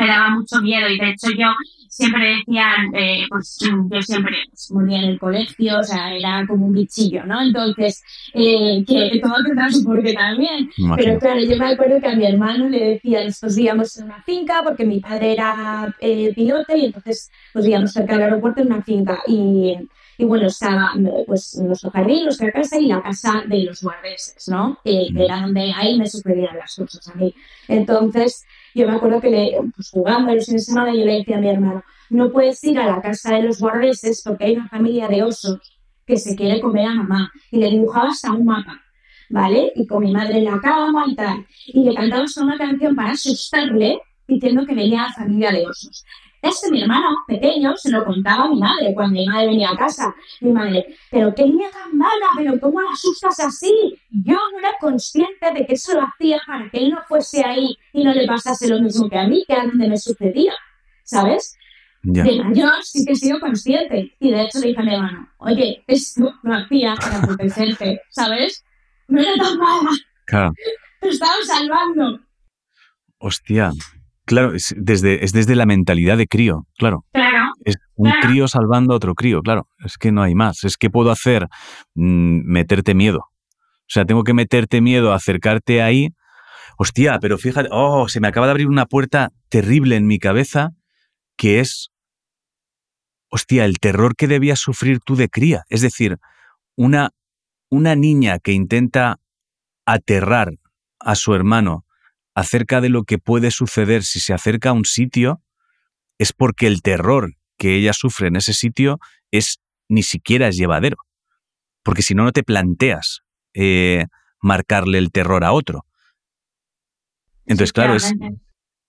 Me daba mucho miedo y de hecho yo siempre decían, eh, pues yo siempre pues, moría en el colegio, o sea, era como un bichillo, ¿no? Entonces, eh, que todo tendrá su porqué también. Pero claro, yo me acuerdo que a mi hermano le decía, nosotros íbamos en una finca porque mi padre era eh, piloto y entonces pues íbamos cerca del aeropuerto en una finca y y bueno, estaba pues nuestro jardín, nuestra casa y la casa de los guardeses, ¿no? Que, era donde ahí me sucedían las cosas a mí. Entonces, yo me acuerdo que le, pues, jugando los fines de semana yo le decía a mi hermano, no puedes ir a la casa de los guardeses porque hay una familia de osos que se quiere comer a mamá. Y le dibujaba hasta un mapa, ¿vale? Y con mi madre en la cama y tal. Y le cantaba una canción para asustarle diciendo que venía la familia de osos. Este mi hermano pequeño se lo contaba a mi madre cuando mi madre venía a casa. Mi madre, pero qué niña tan mala, pero ¿cómo la asustas así? Yo no era consciente de que eso lo hacía para que él no fuese ahí y no le pasase lo mismo que a mí, que a donde me sucedía, ¿sabes? De mayor sí que he sido consciente. Y de hecho le dije a mi hermano, oye, esto lo hacía para protegerte, ¿sabes? No era tan mala. Claro. Te estaba salvando. Hostia, Claro, es desde, es desde la mentalidad de crío, claro. Claro. Es un crío salvando a otro crío, claro. Es que no hay más. Es que puedo hacer mm, meterte miedo. O sea, tengo que meterte miedo, acercarte ahí. Hostia, pero fíjate, oh, se me acaba de abrir una puerta terrible en mi cabeza que es, hostia, el terror que debías sufrir tú de cría. Es decir, una, una niña que intenta aterrar a su hermano acerca de lo que puede suceder si se acerca a un sitio, es porque el terror que ella sufre en ese sitio es ni siquiera es llevadero. Porque si no, no te planteas eh, marcarle el terror a otro. Entonces, claro, es,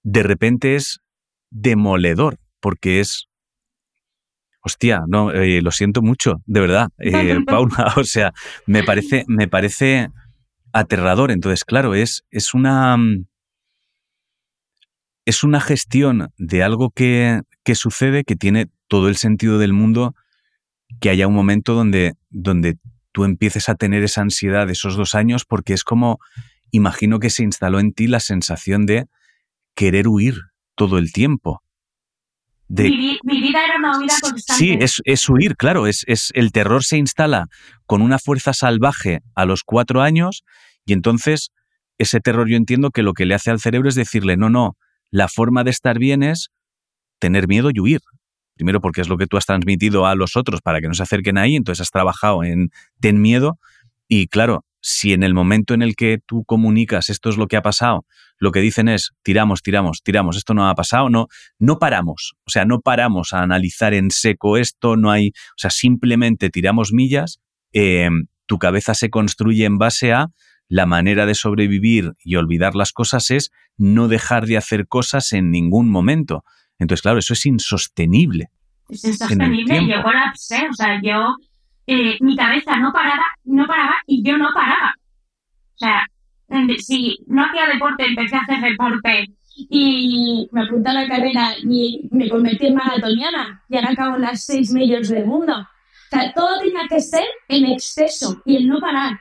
de repente es demoledor, porque es... Hostia, no, eh, lo siento mucho, de verdad, eh, Paula. O sea, me parece, me parece aterrador. Entonces, claro, es, es una mm, es una gestión de algo que, sucede que tiene todo el sentido del mundo que haya un momento donde, donde tú empieces a tener esa ansiedad de esos dos años porque es como, imagino que se instaló en ti la sensación de querer huir todo el tiempo. De, mi, vida era una huida constante. Sí, es, es huir, claro. Es, es, el terror se instala con una fuerza salvaje a los cuatro años y entonces ese terror yo entiendo que lo que le hace al cerebro es decirle, no, no, la forma de estar bien es tener miedo y huir. Primero porque es lo que tú has transmitido a los otros para que no se acerquen ahí, entonces has trabajado en ten miedo y claro, si en el momento en el que tú comunicas esto es lo que ha pasado, lo que dicen es tiramos, tiramos, tiramos, esto no ha pasado, no, no paramos, o sea, no paramos a analizar en seco esto, no hay, o sea, simplemente tiramos millas, eh, tu cabeza se construye en base a la manera de sobrevivir y olvidar las cosas es no dejar de hacer cosas en ningún momento. Entonces, claro, eso es insostenible. Es insostenible. Yo colapsé, o sea, yo, eh, mi cabeza no paraba, no paraba y yo no paraba. O sea, si no hacía deporte, empecé a hacer deporte y me apunté a la carrera y me convertí en maratoniana y ahora acabo las seis medios del mundo. O sea, todo tenía que ser en exceso y el no parar.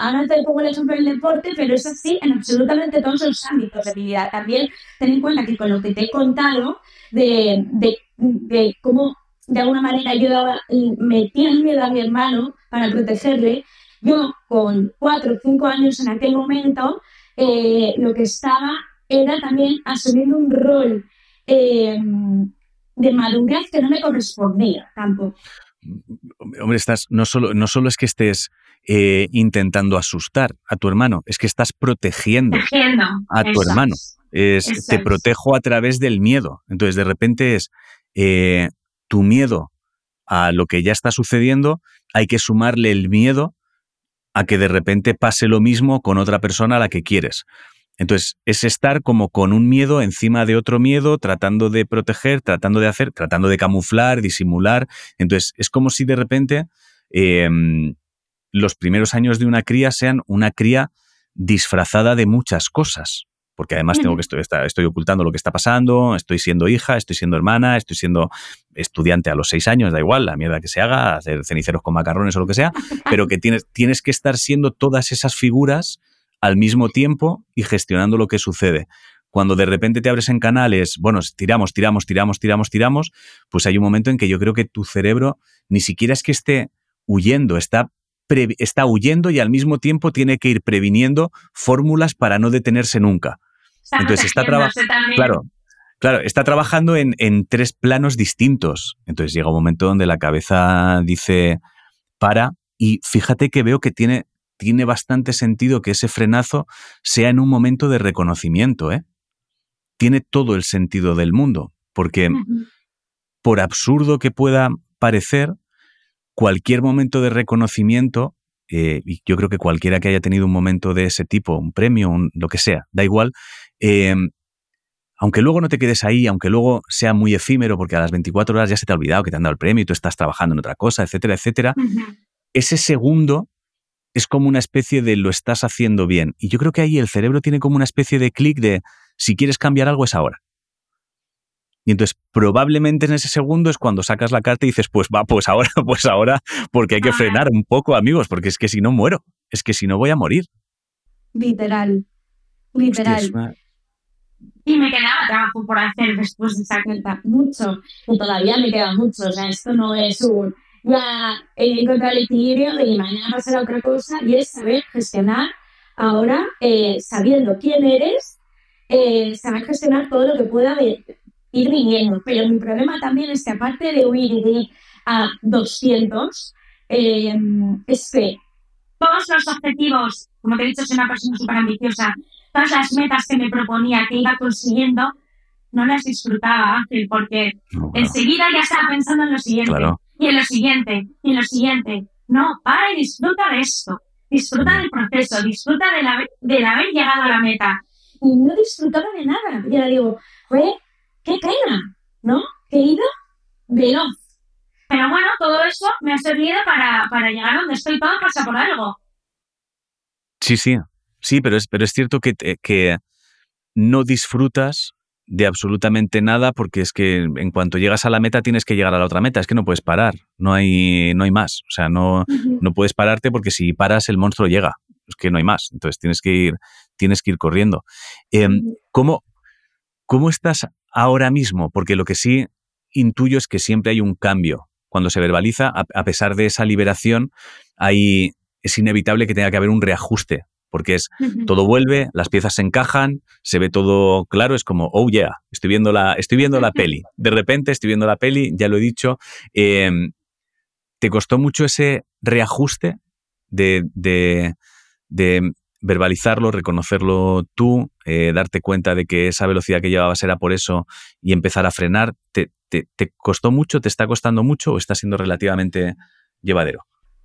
Ahora te pongo el ejemplo del deporte, pero es así en absolutamente todos los ámbitos de mi vida. También ten en cuenta que con lo que te he contado de, de, cómo de alguna manera yo metía el miedo a mi hermano para protegerle, yo con cuatro o cinco años en aquel momento, eh, lo que estaba era también asumiendo un rol eh, de madurez que no me correspondía tampoco. Hombre, estás, no solo, no solo es que estés eh, intentando asustar a tu hermano, es que estás protegiendo, a tu hermano. Es, te protejo a través del miedo. Entonces, de repente es eh, tu miedo a lo que ya está sucediendo, hay que sumarle el miedo a que de repente pase lo mismo con otra persona a la que quieres. Entonces, es estar como con un miedo encima de otro miedo, tratando de proteger, tratando de hacer, tratando de camuflar, disimular. Entonces, es como si de repente em, los primeros años de una cría sean una cría disfrazada de muchas cosas. Porque además tengo que estoy, estoy ocultando lo que está pasando, estoy siendo hija, estoy siendo hermana, estoy siendo estudiante a los seis años, da igual, la mierda que se haga, hacer ceniceros con macarrones o lo que sea, pero que tienes, tienes que estar siendo todas esas figuras al mismo tiempo y gestionando lo que sucede. cuando de repente te abres en canales, bueno, tiramos, tiramos, tiramos, tiramos, tiramos, pues hay un momento en que yo creo que tu cerebro ni siquiera es que esté huyendo, está, está huyendo y al mismo tiempo tiene que ir previniendo fórmulas para no detenerse nunca. Entonces está trabajando. Claro, claro, está trabajando en, en tres planos distintos. Entonces llega un momento donde la cabeza dice para y fíjate que veo que tiene, tiene bastante sentido que ese frenazo sea en un momento de reconocimiento, ¿eh? tiene todo el sentido del mundo, porque por absurdo que pueda parecer, cualquier momento de reconocimiento, eh, y yo creo que cualquiera que haya tenido un momento de ese tipo, un premio, lo que sea, da igual, eh, aunque luego no te quedes ahí, aunque luego sea muy efímero, porque a las 24 horas ya se te ha olvidado que te han dado el premio y tú estás trabajando en otra cosa, etcétera, etcétera, ese segundo es como una especie de lo estás haciendo bien. Y yo creo que ahí el cerebro tiene como una especie de clic de si quieres cambiar algo es ahora. Y entonces probablemente en ese segundo es cuando sacas la carta y dices, pues va, pues ahora, pues ahora, porque hay que frenar un poco, amigos, porque es que si no muero, es que si no voy a morir. Literal, literal. Y me quedaba trabajo por hacer después de esa carta, mucho, y todavía me queda mucho, o sea, esto no es un, ya he encontrado el equilibrio y mañana pasará otra cosa, y es saber gestionar ahora, eh, sabiendo quién eres, eh, saber gestionar todo lo que pueda ir viniendo. Pero mi problema también es que aparte de huir y de ir a 200, eh, es que todos los objetivos, como te he dicho, soy una persona súper ambiciosa, todas las metas que me proponía, que iba consiguiendo, no las disfrutaba, Ángel, porque enseguida ya estaba pensando en lo siguiente, y en lo siguiente, y en lo siguiente. No, para y disfruta de esto. Disfruta del proceso, disfruta de, de haber llegado a la meta y no disfrutaba de nada. Y ahora digo, pues, qué pena, ¿no? Que he ido veloz. Pero bueno, todo eso me ha servido para, para llegar a donde estoy. Todo pasa por algo. Sí, sí. Sí, pero es, pero es cierto que, que no disfrutas de absolutamente nada porque es que en cuanto llegas a la meta tienes que llegar a la otra meta, es que no puedes parar, no hay, no hay más, o sea, no, no puedes pararte porque si paras el monstruo llega, es que no hay más, entonces tienes que ir, tienes que ir corriendo. Em, ¿cómo, ¿Cómo estás ahora mismo? Porque lo que sí intuyo es que siempre hay un cambio. Cuando se verbaliza, a, pesar de esa liberación, hay, es inevitable que tenga que haber un reajuste porque es todo vuelve, las piezas se encajan, se ve todo claro, es como, oh yeah, estoy viendo la, estoy viendo la peli. De repente estoy viendo la peli, ya lo he dicho. Em, ¿Te costó mucho ese reajuste de, de, de verbalizarlo, reconocerlo tú, eh, darte cuenta de que esa velocidad que llevabas era por eso y empezar a frenar? ¿Te, te, te costó mucho, te está costando mucho o está siendo relativamente llevadero?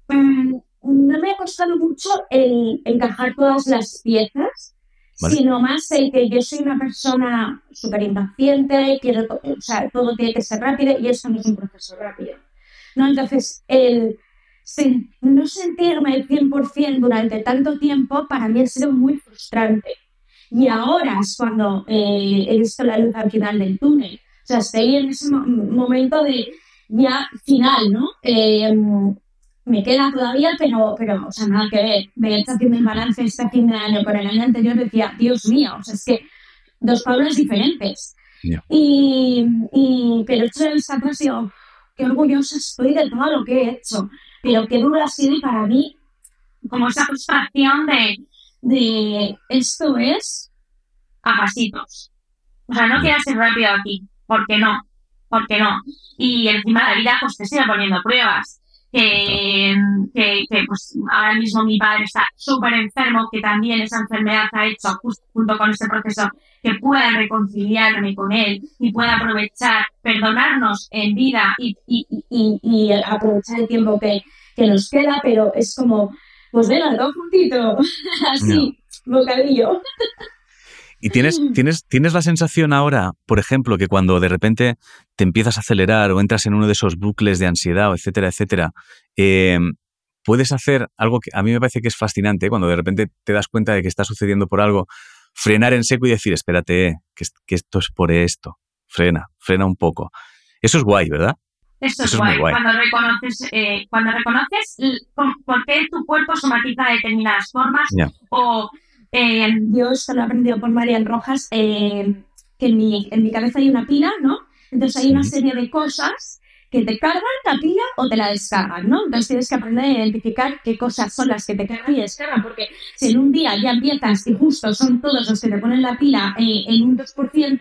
Mm, no me ha costado mucho el encajar todas las piezas, sino más el que yo soy una persona súper impaciente, quiero, o sea, todo tiene que ser rápido y eso no es un proceso rápido. ¿no? Entonces, el no sentirme el 100% durante tanto tiempo para mí ha sido muy frustrante. Y ahora es cuando eh, he visto la luz al final del túnel. O sea, estoy en ese momento de ya final, ¿no? Eh, me queda todavía, pero, pero o sea, nada que ver. De hecho, haciendo el balance este fin de año con el año anterior, decía, Dios mío, o sea, es que dos Pablos diferentes. Y, y, pero hecho el ha sido, qué orgullosa estoy de todo lo que he hecho, pero qué duro ha sido para mí, como esa frustración de, de esto es a pasitos. O sea, no quieras ir rápido aquí, ¿por qué no? ¿Por qué no? Y encima la vida pues te sigue poniendo pruebas que, que, pues ahora mismo mi padre está súper enfermo, que también esa enfermedad ha hecho, justo junto con ese proceso, que pueda reconciliarme con él y pueda aprovechar, perdonarnos en vida y, y, y, y aprovechar el tiempo que, que, nos queda, pero es como, pues venga, todo juntito, así, bocadillo. Y tienes, mm. tienes, tienes la sensación ahora, por ejemplo, que cuando de repente te empiezas a acelerar o entras en uno de esos bucles de ansiedad, etcétera, etcétera, em, puedes hacer algo que a mí me parece que es fascinante, cuando de repente te das cuenta de que está sucediendo por algo, frenar en seco y decir, espérate, que, que esto es por esto, frena, frena un poco. Eso es guay, ¿verdad? Eso, es, guay. Cuando reconoces, eh, cuando reconoces por qué tu cuerpo somatiza de determinadas formas o Eh, yo esto lo he aprendido por Marian Rojas, eh, que en mi, en mi cabeza hay una pila, ¿no? Entonces hay una serie de cosas que te cargan la pila o te la descargan, ¿no? Entonces tienes que aprender a identificar qué cosas son las que te cargan y descargan, porque si en un día ya empiezas y justo son todos los que te ponen la pila eh, en un 2%,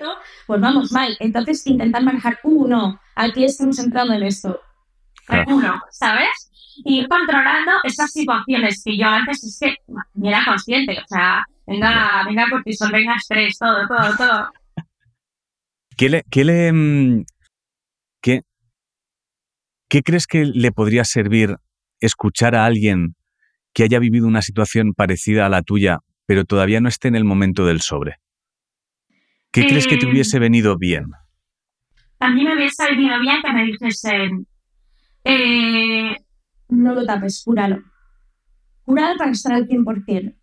pues vamos mal. Entonces intentar manejar uno, aquí estamos entrando en esto. Uno, ¿sabes? Y ir controlando esas situaciones que yo antes es que ni era consciente, o sea, venga, venga cortisol, venga estrés, todo, todo, todo. ¿Qué le, qué le, mm, qué, ¿Qué crees que le podría servir escuchar a alguien que haya vivido una situación parecida a la tuya, pero todavía no esté en el momento del sobre? ¿Qué crees que te hubiese venido bien? A mí me hubiese venido bien que me dijesen, eh, no lo tapes, cúralo. Cúralo para estar al 100%.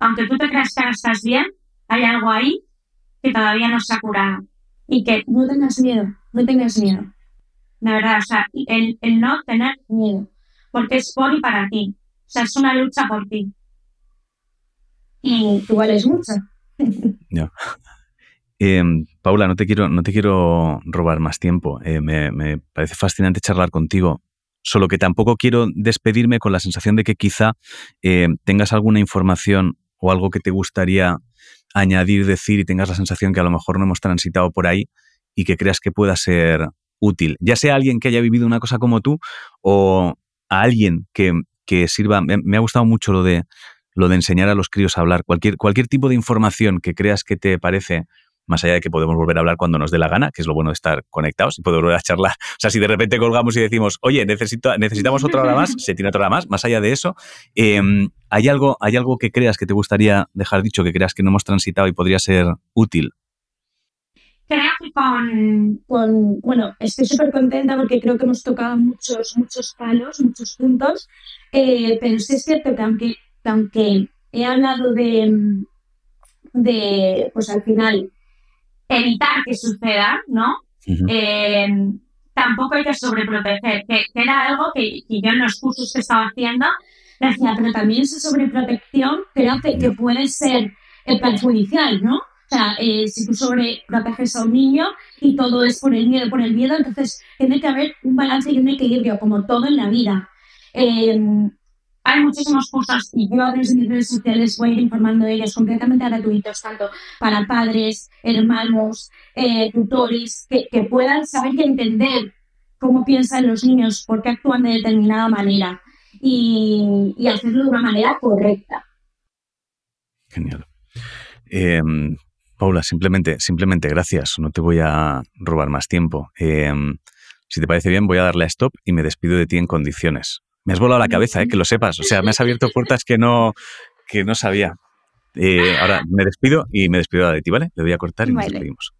Aunque tú te creas que estás bien, hay algo ahí que todavía no se ha curado. Y que no tengas miedo, no tengas miedo. De verdad, o sea, el, no tener miedo, porque es por y para ti. O sea, es una lucha por ti. Y igual es mucho. Em, Paula, no te quiero, no te quiero robar más tiempo. Eh, me, parece fascinante charlar contigo. Solo que tampoco quiero despedirme con la sensación de que quizá eh, tengas alguna información o algo que te gustaría añadir, decir y tengas la sensación que a lo mejor no hemos transitado por ahí y que creas que pueda ser útil, ya sea alguien que haya vivido una cosa como tú o a alguien que, sirva. Me, ha gustado mucho lo de, lo de enseñar a los críos a hablar. Cualquier, cualquier tipo de información que creas que te parece más allá de que podemos volver a hablar cuando nos dé la gana, que es lo bueno de estar conectados y poder volver a charlar. O sea, si de repente colgamos y decimos, oye, necesito, necesitamos otra hora más, se tiene otra hora más, más allá de eso, em, ¿hay, algo, ¿hay algo que creas que te gustaría dejar dicho, que creas que no hemos transitado y podría ser útil? creo que con, con bueno, estoy súper contenta porque creo que hemos tocado muchos, muchos palos, muchos puntos, eh, pero sí es cierto que aunque, aunque he hablado de, de, pues al final, evitar que suceda, ¿no? Eh, tampoco hay que sobreproteger, que, era algo que, yo en los cursos que estaba haciendo decía, pero también esa sobreprotección creo que, que puede ser perjudicial, ¿no? O sea, eh, si tú sobreproteges a un niño y todo es por el miedo, por el miedo, entonces tiene que haber un balance y un equilibrio, como todo en la vida. Hay muchísimos cursos y yo a través de mis redes sociales voy a ir informando de ellos completamente gratuitos, tanto para padres, hermanos, eh, tutores, que, puedan saber y entender cómo piensan los niños, por qué actúan de determinada manera y, hacerlo de una manera correcta. Genial. Eh, Paula, simplemente, simplemente gracias. No te voy a robar más tiempo. Em, si te parece bien, voy a darle a stop y me despido de ti en condiciones. Me has volado la cabeza, eh, que lo sepas. O sea, me has abierto puertas que no, que no sabía. Eh, ahora me despido y me despido de ti, ¿vale? Le voy a cortar y nos despedimos.